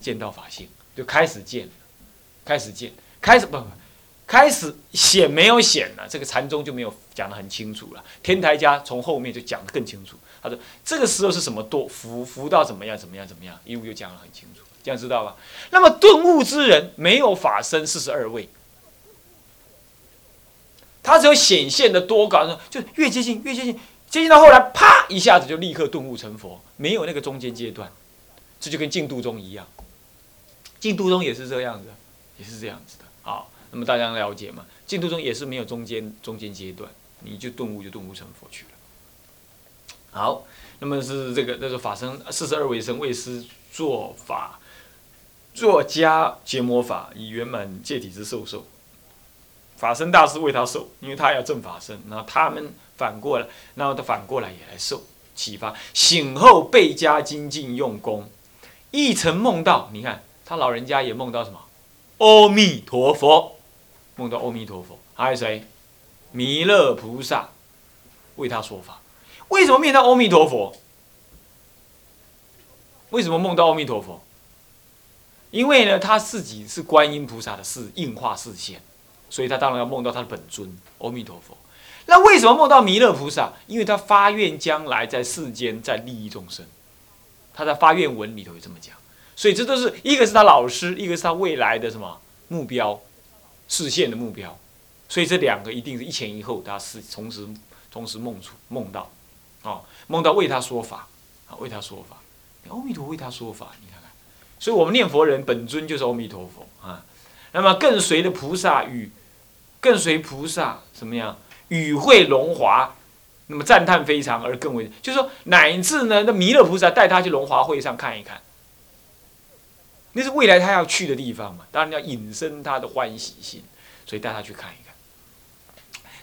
见到法性，就开始见，开始见，开始不不，开始显没有显了，这个禅宗就没有讲得很清楚了。天台家从后面就讲得更清楚，他说这个时候是什么多福福到怎么样怎么样怎么样，一路就讲得很清楚，这样知道吧？那么顿悟之人没有法身四十二位。他只有显现的多高，就越接近越接近，接近到后来，啪一下子就立刻顿悟成佛，没有那个中间阶段，这就跟净土宗一样，净土宗也是这样子，也是这样子的。好，那么大家了解吗？净土宗也是没有中间中间阶段，你就顿悟就顿悟成佛去了。好，那么是这个，那是法身四十二位身为师做法，作家结魔法，以圆满戒体之受受。法身大师为他受，因为他要正法身，然后他们反过来，然后他反过来也来受启发。醒后倍加精进用功，一曾梦到，你看他老人家也梦到什么？阿弥陀佛，梦到阿弥陀佛，还有谁？弥勒菩萨为他说法。为什么梦到阿弥陀佛？为什么梦到阿弥陀佛？因为呢，他自己是观音菩萨的视应化视线。所以他当然要梦到他的本尊阿弥陀佛。那为什么梦到弥勒菩萨？因为他发愿将来在世间在利益众生，他在发愿文里头有这么讲。所以这都是一个是他老师，一个是他未来的什么目标，视线的目标。所以这两个一定是一前一后，他是同时同时梦出梦到，啊，梦到为他说法，啊，为他说法，阿弥陀为他说法，你看看。所以我们念佛人本尊就是阿弥陀佛啊。那么更随的菩萨与。更随菩萨怎么样与会龙华，那么赞叹非常而更为，就是说乃至呢，那弥勒菩萨带他去龙华会上看一看，那是未来他要去的地方嘛，当然要引申他的欢喜心，所以带他去看一看，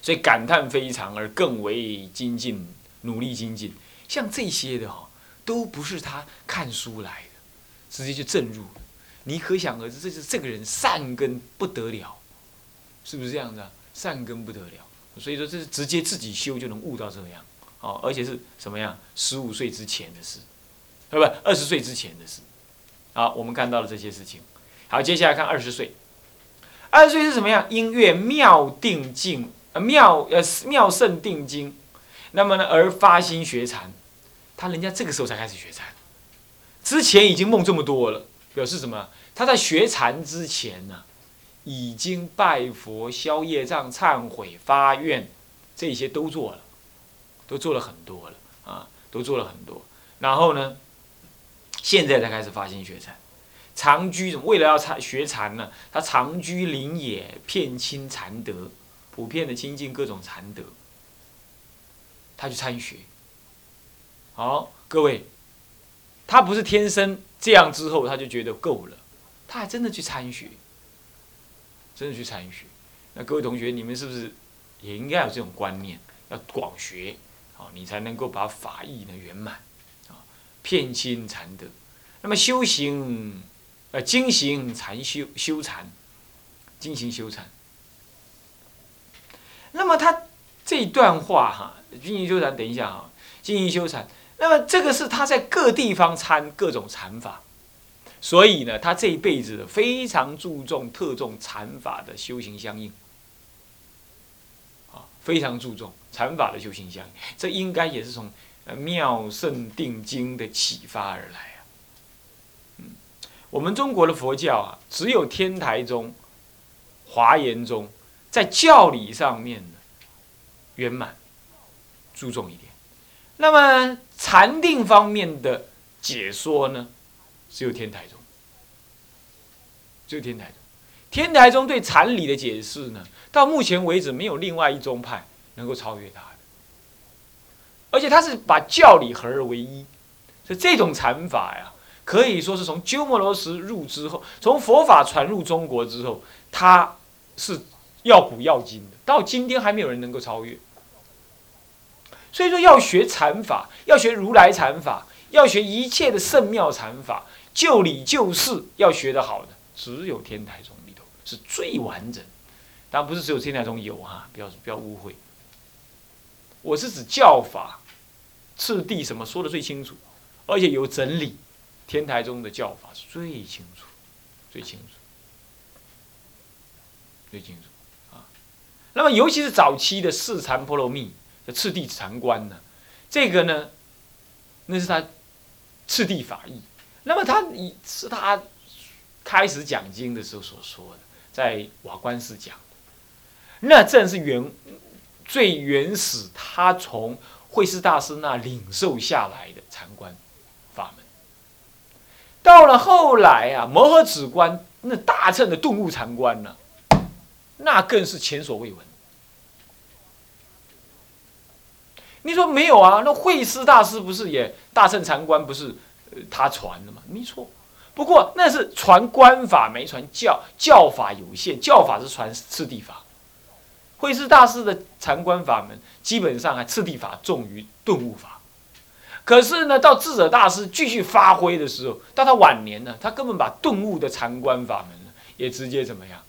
所以感叹非常而更为精进，努力精进，像这些的哈，都不是他看书来的，直接就证入了，你可想而知，这是这个人善根不得了。是不是这样子啊？善根不得了，所以说这是直接自己修就能悟到这样，哦，而且是什么样？十五岁之前的事，对不对？二十岁之前的事，好，我们看到了这些事情。好，接下来看二十岁，二十岁是什么样？音乐妙定境，呃妙呃妙胜定经，那么呢而发心学禅，他人家这个时候才开始学禅，之前已经梦这么多了，表示什么？他在学禅之前呢？已经拜佛、消业障、忏悔、发愿，这些都做了，都做了很多了啊，都做了很多。然后呢，现在才开始发心学禅，长居为了要禅学禅呢，他长居林野，遍亲禅德，普遍的亲近各种禅德，他去参学。好，各位，他不是天生这样之后他就觉得够了，他还真的去参学。真的去参学，那各位同学，你们是不是也应该有这种观念？要广学，好，你才能够把法义呢圆满，啊，遍亲禅德。那么修行，呃，精行禅修修禅，精行修禅。那么他这一段话哈，精行修禅，等一下哈，精行修禅。那么这个是他在各地方参各种禅法。所以呢，他这一辈子非常注重特重禅法的修行相应，啊，非常注重禅法的修行相应。这应该也是从《妙胜定经》的启发而来啊。嗯，我们中国的佛教啊，只有天台宗、华严宗在教理上面呢圆满注重一点。那么禅定方面的解说呢？只有天台宗，只有天台宗。天台宗对禅理的解释呢，到目前为止没有另外一宗派能够超越他的。而且他是把教理合而为一，所以这种禅法呀，可以说是从鸠摩罗什入之后，从佛法传入中国之后，它是要古要今的，到今天还没有人能够超越。所以说，要学禅法，要学如来禅法，要学一切的圣妙禅法。就理就事要学得好的，只有天台宗里头是最完整。当然不是只有天台宗有哈，不要不要误会。我是指教法、次第什么说的最清楚，而且有整理，天台宗的教法是最清楚、最清楚、最清楚啊。那么，尤其是早期的四禅波罗蜜的次第禅观呢，这个呢，那是他次第法义。那么，他以是他开始讲经的时候所说的，在瓦官寺讲的，那正是原最原始，他从慧师大师那领受下来的禅观法门。到了后来啊，摩诃止观那大乘的顿悟禅观呢，那更是前所未闻。你说没有啊？那慧思大师不是也大乘禅观不是他传的吗？没错，不过那是传观法，没传教，教法有限，教法是传次第法。慧思大师的禅观法门，基本上还次第法重于顿悟法。可是呢，到智者大师继续发挥的时候，到他晚年呢，他根本把顿悟的禅观法门呢，也直接怎么样，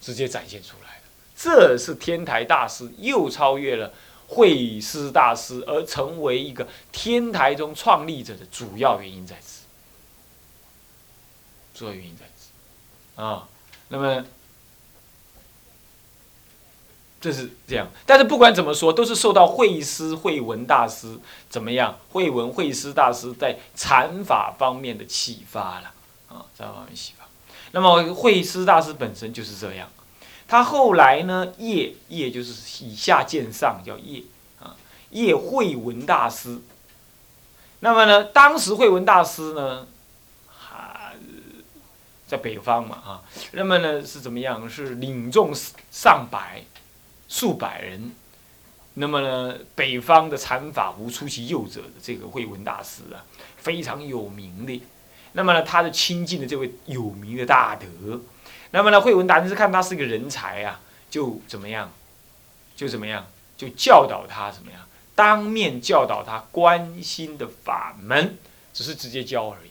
直接展现出来了。这是天台大师又超越了慧师大师，而成为一个天台中创立者的主要原因在此。主要原因在此啊，那么。就是这样，但是不管怎么说，都是受到慧师慧文大师怎么样？慧文慧师大师在禅法方面的启发了啊，禅法方面启发。那么慧师大师本身就是这样，他后来呢，业业就是以下见上，叫业啊，业慧文大师。那么呢，当时慧文大师呢，还在北方嘛啊，那么呢是怎么样？是领众上百。数百人，那么呢，北方的禅法无出其右者的这个慧文大师啊，非常有名的。那么呢，他的亲近的这位有名的大德，那么呢，慧文大师看他是个人才啊，就怎么样，就怎么样，就教导他怎么样，当面教导他关心的法门，只是直接教而已。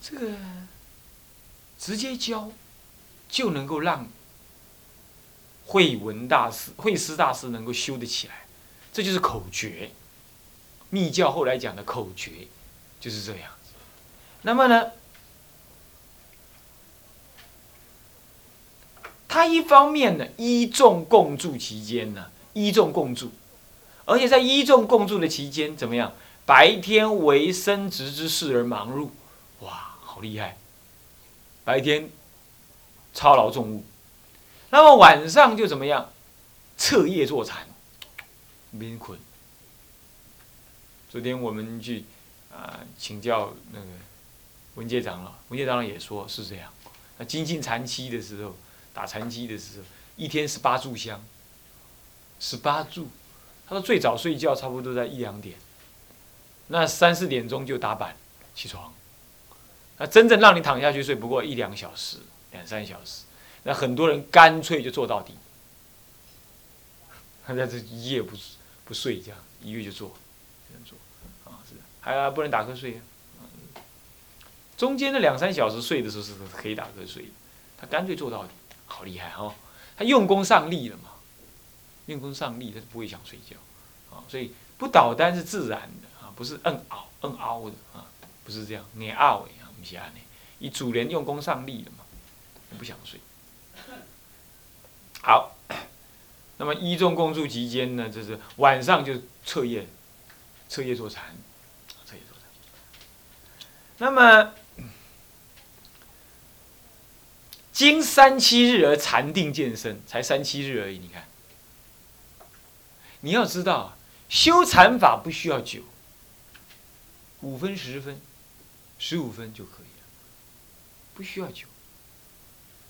这个直接教。就能够让慧文大师、慧思大师能够修得起来，这就是口诀。密教后来讲的口诀就是这样。那么呢，他一方面呢一众共住期间呢一众共住，而且在一众共住的期间怎么样？白天为生殖之事而忙碌，哇，好厉害！白天。操劳重物，那么晚上就怎么样？彻夜坐禅，边困。昨天我们去啊请教那个文界长老，文界长老也说是这样。那精进禅期的时候，打禅期的时候，一天十八炷香，十八炷。他说最早睡觉差不多在一两点，那三四点钟就打板起床。那真正让你躺下去睡，不过一两小时。两三小时，那很多人干脆就做到底，他在这一夜不不睡，这样一月就做，这样做，啊是，还不能打瞌睡啊，中间的两三小时睡的时候是可以打瞌睡，他干脆做到底，好厉害哦，他用功上力了嘛，用功上力，他就不会想睡觉，啊，所以不倒单是自然的啊，不是硬熬硬熬的啊，不是这样，你熬的啊，不是安尼，以主人用功上力了嘛。不想睡。好，那么一众共住期间呢，就是晚上就彻夜，彻夜坐禅，彻夜坐禅。那么经三七日而禅定见身，才三七日而已。你看，你要知道，修禅法不需要久，五分、十分、十五分就可以了，不需要久。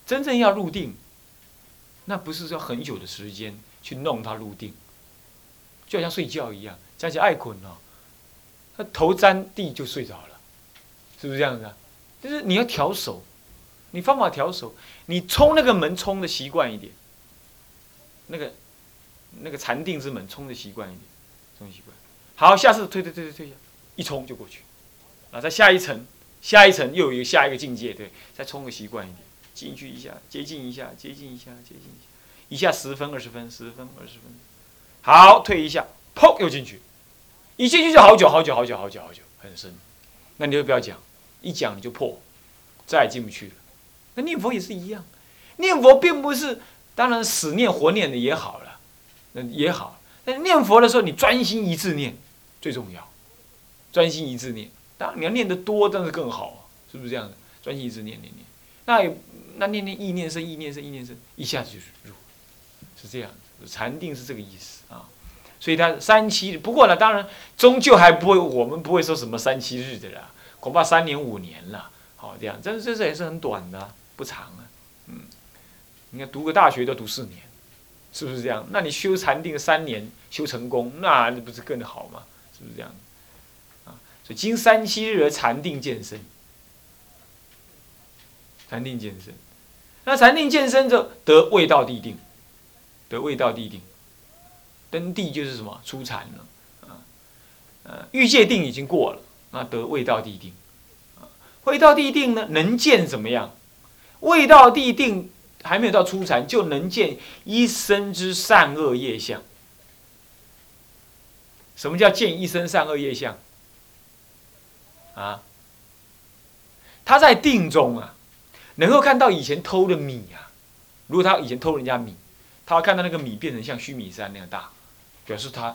真正要入定，那不是说很久的时间去弄它入定，就好像睡觉一样，讲起爱困哦，他头沾地就睡着了，是不是这样子啊？就是你要调手，你方法调手，你冲那个门冲的习惯一点，那个那个禅定之门冲的习惯一点，冲习惯。好，下次退退退退退下，一冲就过去，啊，再下一层，下一层又有一个下一个境界，对，再冲个习惯一点。进去一下，接近一下，接近一下，接近一下，一下十分、二十分，十分、二十分，好，退一下，砰，又进去，一进去就好久好久好久好久好久，很深。那你就不要讲，一讲你就破，再也进不去了。那念佛也是一样，念佛并不是，当然死念活念的也好了，那也好。但念佛的时候，你专心一致念最重要，专心一致念。当然你要念得多，但是更好，是不是这样的？专心一致念念念，那那念念意念生意念生意念生，一下子。就是入，是这样。禅定是这个意思啊。所以他三七，不过呢，当然终究还不会，我们不会说什么三七日的啦，恐怕三年五年了，好这样，但是这这也是很短的，不长啊，嗯，你看读个大学都读四年，是不是这样？那你修禅定三年修成功，那不是更好吗？是不是这样？啊，所以经三七日而禅定健身，禅定健身，那禅定健身就得味道地定，得味道地定。登地就是什么出禅了，啊，呃，欲界定已经过了，那得味道地定，啊，味道地定呢，能见怎么样？味道地定还没有到出禅，就能见一生之善恶业相。什么叫见一生善恶业相？啊，他在定中啊，能够看到以前偷的米啊，如果他以前偷人家米，他会看到那个米变成像须弥山那样大。表示他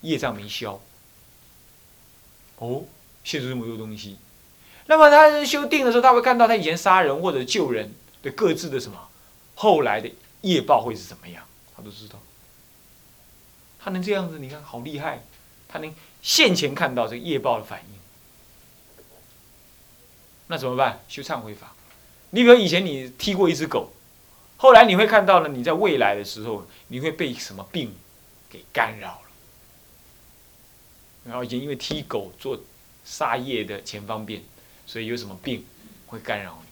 业障没消，哦，现出这么多东西。那么他修定的时候，他会看到他以前杀人或者救人的各自的什么后来的业报会是怎么样，他都知道。他能这样子，你看好厉害，他能现前看到这个业报的反应。那怎么办？修忏悔法。你比如以前你踢过一只狗，后来你会看到呢，你在未来的时候，你会被什么病？给干扰了，然后以前因为踢狗做杀业的前方便，所以有什么病会干扰你？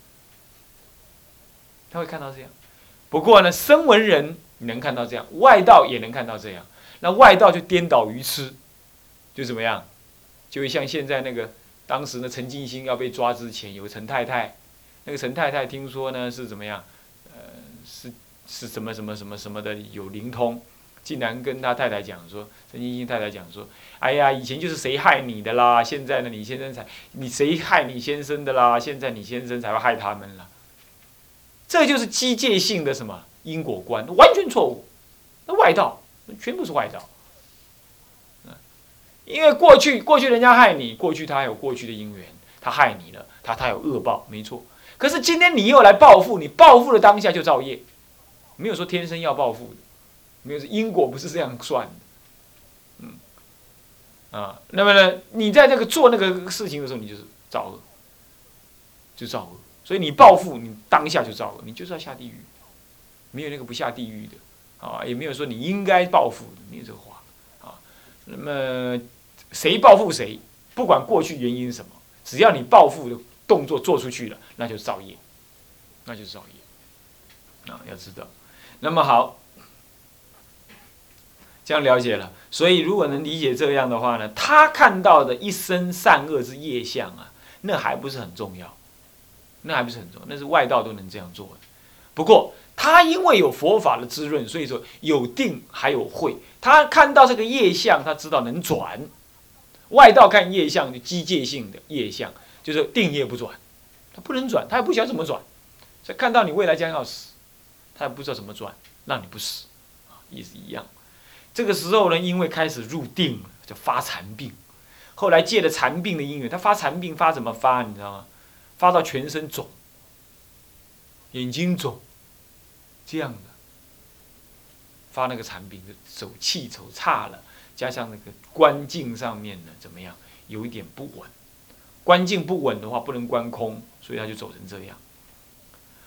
他会看到这样。不过呢，声闻人能看到这样，外道也能看到这样。那外道就颠倒愚痴，就怎么样？就会像现在那个当时呢，陈金星要被抓之前，有陈太太，那个陈太太听说呢是怎么样？呃，是是什么什么什么什么的有灵通。竟然跟他太太讲说，陈金星太太讲说：“哎呀，以前就是谁害你的啦，现在呢，你先生才你谁害你先生的啦，现在你先生才会害他们了。”这就是机械性的什么因果观，完全错误。那外道，全部是外道。因为过去过去人家害你，过去他有过去的因缘，他害你了，他他有恶报，没错。可是今天你又来报复，你报复的当下就造业，没有说天生要报复的。没有，因果不是这样算的，嗯，啊，那么呢，你在这个做那个事情的时候，你就是造恶，就造恶，所以你报复，你当下就造恶，你就是要下地狱，没有那个不下地狱的，啊，也没有说你应该报复，没有这个话，啊，那么谁报复谁，不管过去原因什么，只要你报复的动作做出去了，那就是造业，那就是造业，啊，要知道，那么好。这样了解了，所以如果能理解这样的话呢，他看到的一生善恶之业相啊，那还不是很重要，那还不是很重要，那是外道都能这样做的。不过他因为有佛法的滋润，所以说有定还有慧，他看到这个业相，他知道能转。外道看业相就机械性的业相，就是定业不转，他不能转，他也不晓得怎么转。所以看到你未来将要死，他也不知道怎么转，让你不死，啊，意思一样。这个时候呢，因为开始入定了，就发残病。后来借了残病的因缘，他发残病发怎么发？你知道吗？发到全身肿，眼睛肿，这样的。发那个残病，就走气走差了，加上那个关境上面呢，怎么样？有一点不稳。关境不稳的话，不能观空，所以他就走成这样。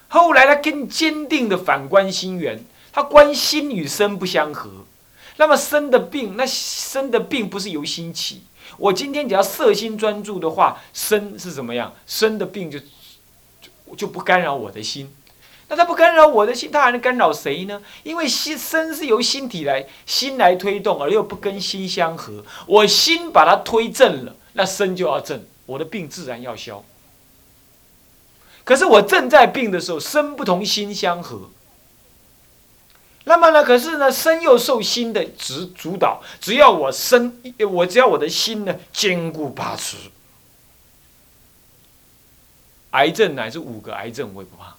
后来他更坚定的反观心源，他观心与身不相合。那么生的病，那生的病不是由心起。我今天只要色心专注的话，生是怎么样？生的病就就就不干扰我的心。那他不干扰我的心，他还能干扰谁呢？因为心身是由心体来心来推动，而又不跟心相合。我心把它推正了，那身就要正，我的病自然要消。可是我正在病的时候，身不同心相合。那么呢，可是呢，身又受心的主主导，只要我身，我只要我的心呢坚固把持，癌症乃至五个癌症我也不怕。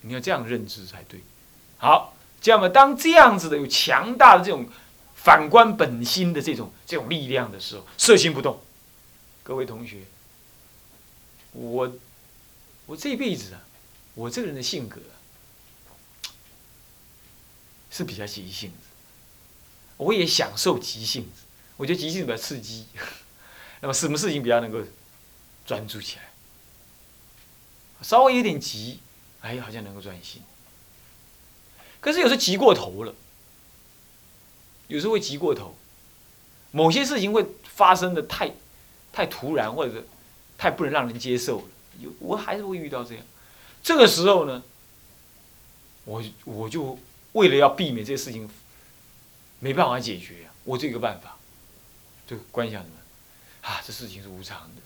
你要这样认知才对。好，这样嘛，当这样子的有强大的这种反观本心的这种这种力量的时候，色心不动。各位同学，我我这辈子啊，我这个人的性格是比较急性子，我也享受急性子。我觉得急性子比较刺激。那么什么事情比较能够专注起来？稍微有点急。哎，好像能够专心，可是有时候急过头了，有时候会急过头，某些事情会发生的太，太突然或者太不能让人接受了，有我还是会遇到这样，这个时候呢，我我就为了要避免这些事情没办法解决，我这个办法，就观想什么啊，这事情是无常的，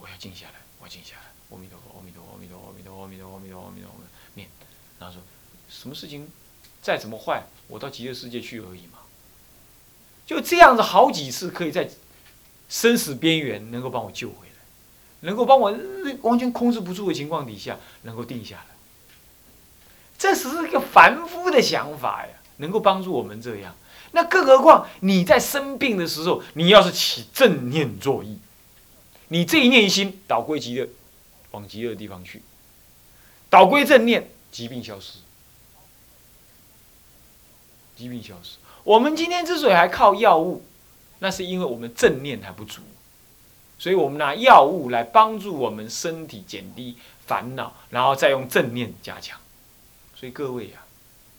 我要静下来，我静下来。阿弥陀佛，阿弥陀佛，阿弥陀佛，阿弥陀佛，阿弥陀佛，阿弥陀佛，阿弥陀佛，念，然后说，什么事情再怎么坏，我到极乐世界去而已嘛。就这样子好几次，可以在生死边缘能够帮我救回来，能够帮我完全控制不住的情况底下，能够定下来。这只是一个凡夫的想法呀，能够帮助我们这样。那更何况你在生病的时候，你要是起正念作意，你这一念心导归极乐。往极乐的地方去，导归正念，疾病消失。疾病消失。我们今天之所以还靠药物，那是因为我们正念还不足，所以我们拿药物来帮助我们身体减低烦恼，然后再用正念加强。所以各位呀，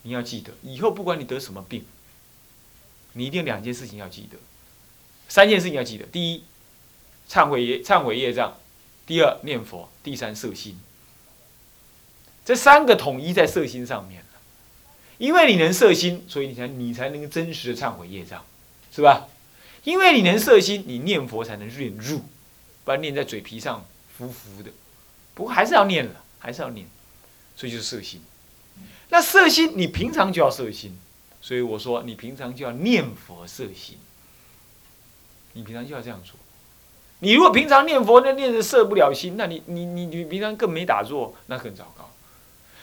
你要记得，以后不管你得什么病，你一定两件事情要记得，三件事情要记得。第一，忏悔业，忏悔业障。第二念佛，第三摄心，这三个统一在摄心上面因为你能摄心，所以你才你才能真实的忏悔业障，是吧？因为你能摄心，你念佛才能念入，不然念在嘴皮上浮浮的。不过还是要念了，还是要念，所以就是摄心。那摄心，你平常就要摄心，所以我说你平常就要念佛摄心，你平常就要这样做。你如果平常念佛，那念着摄不了心，那你你你你平常更没打坐，那更糟糕。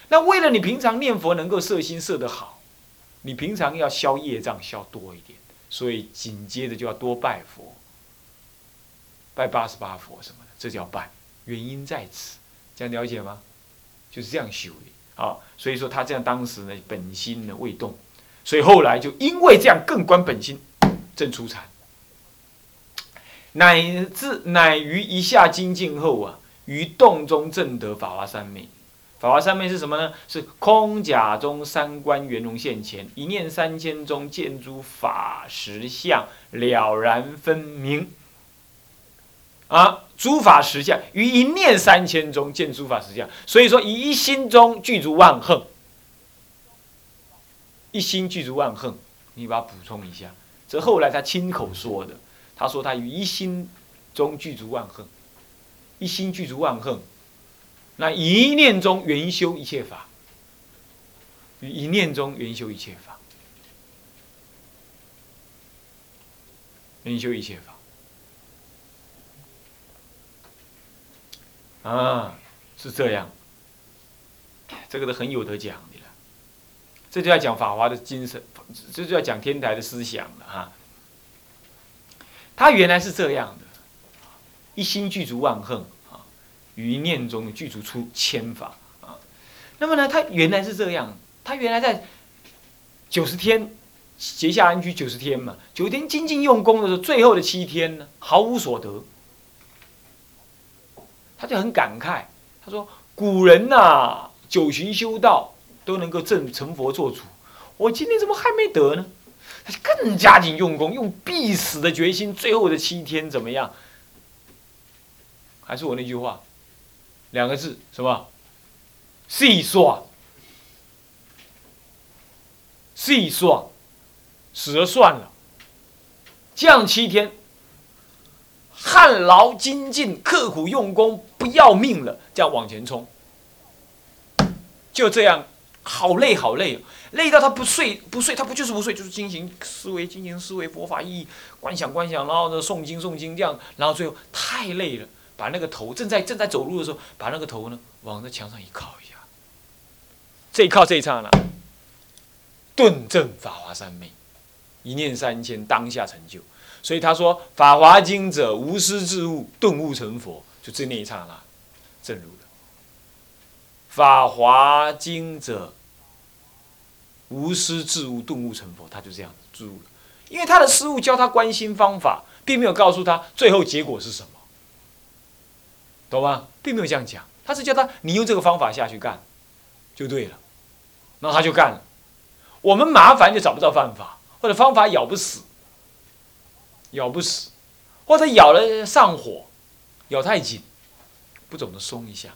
那为了你平常念佛能够摄心摄得好，你平常要消业障消多一点，所以紧接着就要多拜佛，拜八十八佛什么的，这叫拜。原因在此，这样了解吗？就是这样修的啊。所以说他这样当时呢本心呢未动，所以后来就因为这样更观本心，正出禅。乃至乃于一下精进后啊，于洞中正得法华三昧。法华三昧是什么呢？是空假中三观圆融现前，一念三千中见诸法实相了然分明。啊，诸法实相于一念三千中见诸法实相，所以说以一心中具足万恨。一心具足万恨，你把它补充一下，这后来他亲口说的。他说：“他于一心中具足万恨，一心具足万恨，那一念中圆修一切法，一念中圆修一切法，圆修一切法，啊，是这样，这个都很有得讲的了。这就要讲法华的精神，这就要讲天台的思想了哈。”他原来是这样的，一心具足万恨，于念中的具足出千法啊。那么呢，他原来是这样，他原来在九十天结下安居九十天嘛，九天精进用功的时候，最后的七天呢，毫无所得，他就很感慨，他说：“古人呐，九旬修道都能够正成佛做主，我今天怎么还没得呢？”他就更加紧用功，用必死的决心，最后的七天怎么样？还是我那句话，两个字，什么？细算，细算，死了算了。这样七天，汗劳精进，刻苦用功，不要命了，这样往前冲。就这样，好累好累，累到他不睡不睡，他不就是不睡，就是进行思维，进行思维佛法意义，观想观想，然后呢诵经诵经这样，然后最后太累了，把那个头正在正在走路的时候，把那个头呢往那墙上一靠一下，这一靠这一刹那，顿证法华三昧，一念三千当下成就。所以他说《法华经》者，无师自悟，顿悟成佛，就这那一刹那，证入了。《法华经》者，无师自悟，顿悟成佛，他就这样子悟了。因为他的师傅教他观心方法，并没有告诉他最后结果是什么，懂吗？并没有这样讲，他是叫他你用这个方法下去干，就对了。那他就干了。我们麻烦就找不到办法，或者方法咬不死。咬不死，或者咬了上火，咬太紧，不懂得松一下，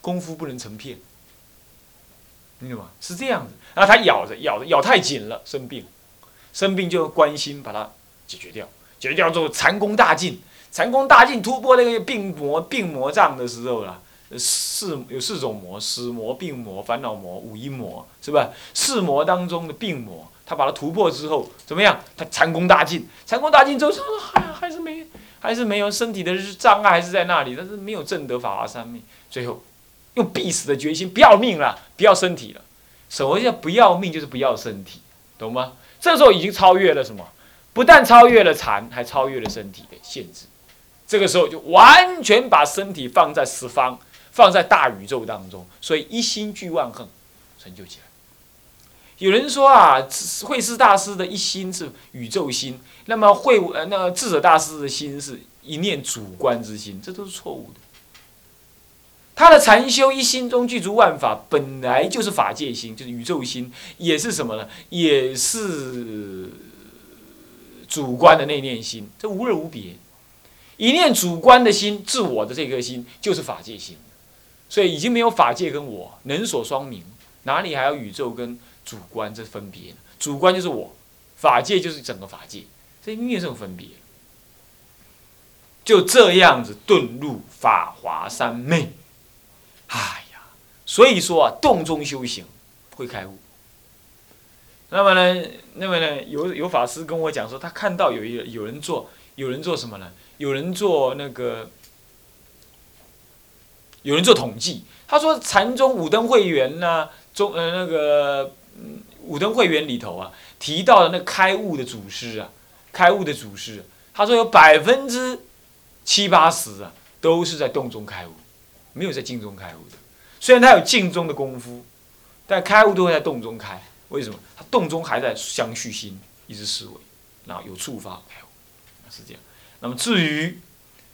功夫不能成片，明白吗？是这样子。然后他咬着咬着咬太紧了，生病，生病就关心把它解决掉，解决掉之后禅功大进，禅功大进突破那个病魔病魔障的时候了，四有四种魔：死魔、病魔、烦恼魔、五阴魔，是吧？四魔当中的病魔。他把它突破之后怎么样？他禅功大进，禅功大进之后，还还是没，还是没有身体的障碍还是在那里，但是没有正得法华三昧。最后用必死的决心，不要命了，不要身体了。什么叫不要命？就是不要身体，懂吗？这时候已经超越了什么？不但超越了禅，还超越了身体的限制。这个时候就完全把身体放在十方，放在大宇宙当中，所以一心具万恒，成就起来。有人说啊，慧师大师的一心是宇宙心，那么慧呃那个智者大师的心是一念主观之心，这都是错误的。他的禅修一心中具足万法，本来就是法界心，就是宇宙心，也是什么呢？也是主观的内念心，这无二无别。一念主观的心，自我的这颗心就是法界心，所以已经没有法界跟我能所双明，哪里还有宇宙跟？主观这分别，主观就是我，法界就是整个法界，这没有这种分别。就这样子遁入法华三昧，哎呀，所以说啊，洞中修行会开悟。那么呢，那么呢，有有法师跟我讲说，他看到有一有人做，有人做什么呢？有人做那个，有人做统计。他说禅宗五灯会员呢，中呃那个。五灯会员里头啊，提到的那开悟的祖师啊，开悟的祖师，他说有百分之七八十啊，都是在洞中开悟，没有在静中开悟的。虽然他有静中的功夫，但开悟都会在洞中开。为什么？他洞中还在相续心，一直思维，然后有触发，是这样。那么至于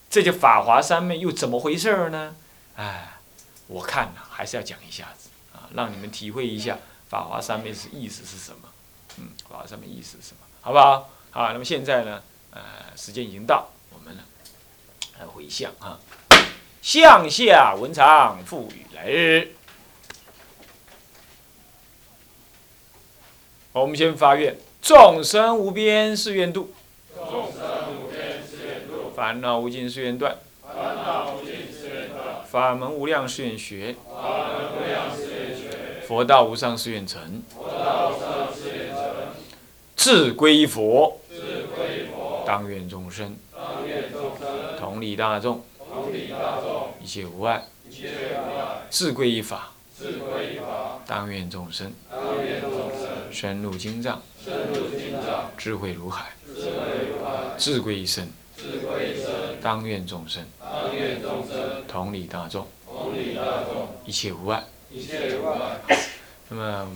这些法华三昧又怎么回事呢？哎，我看呢，还是要讲一下子啊，让你们体会一下。法华三昧是意思是什么？嗯，法华三昧意思是什么？好不好？好，那么现在呢？呃，时间已经到，我们呢来回向啊，向下文长赋予来日。好我们先发愿：众生无边誓愿度；烦恼无尽誓愿断，烦恼无尽誓愿断；法门无量誓愿学，法门无量誓愿学。佛道无上誓愿成，志归佛，当愿众生，同理大众，一切无碍，志归一法，当愿众生，深入经藏，智慧如海，志归一生，当愿众生，同理大众，一切无碍。一切那么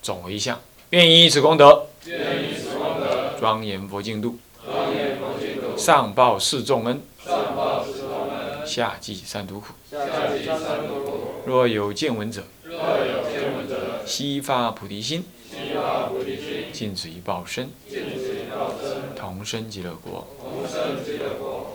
总回向，愿以此功德，愿以此功德，庄严佛净土，庄严佛净土，上报四重恩，上报四重恩，下济三途苦，下济三途苦。若有见闻者，若有见闻者，悉发菩提心，悉发菩提心，尽此一报身，尽此一报身，同生极乐国，同生极乐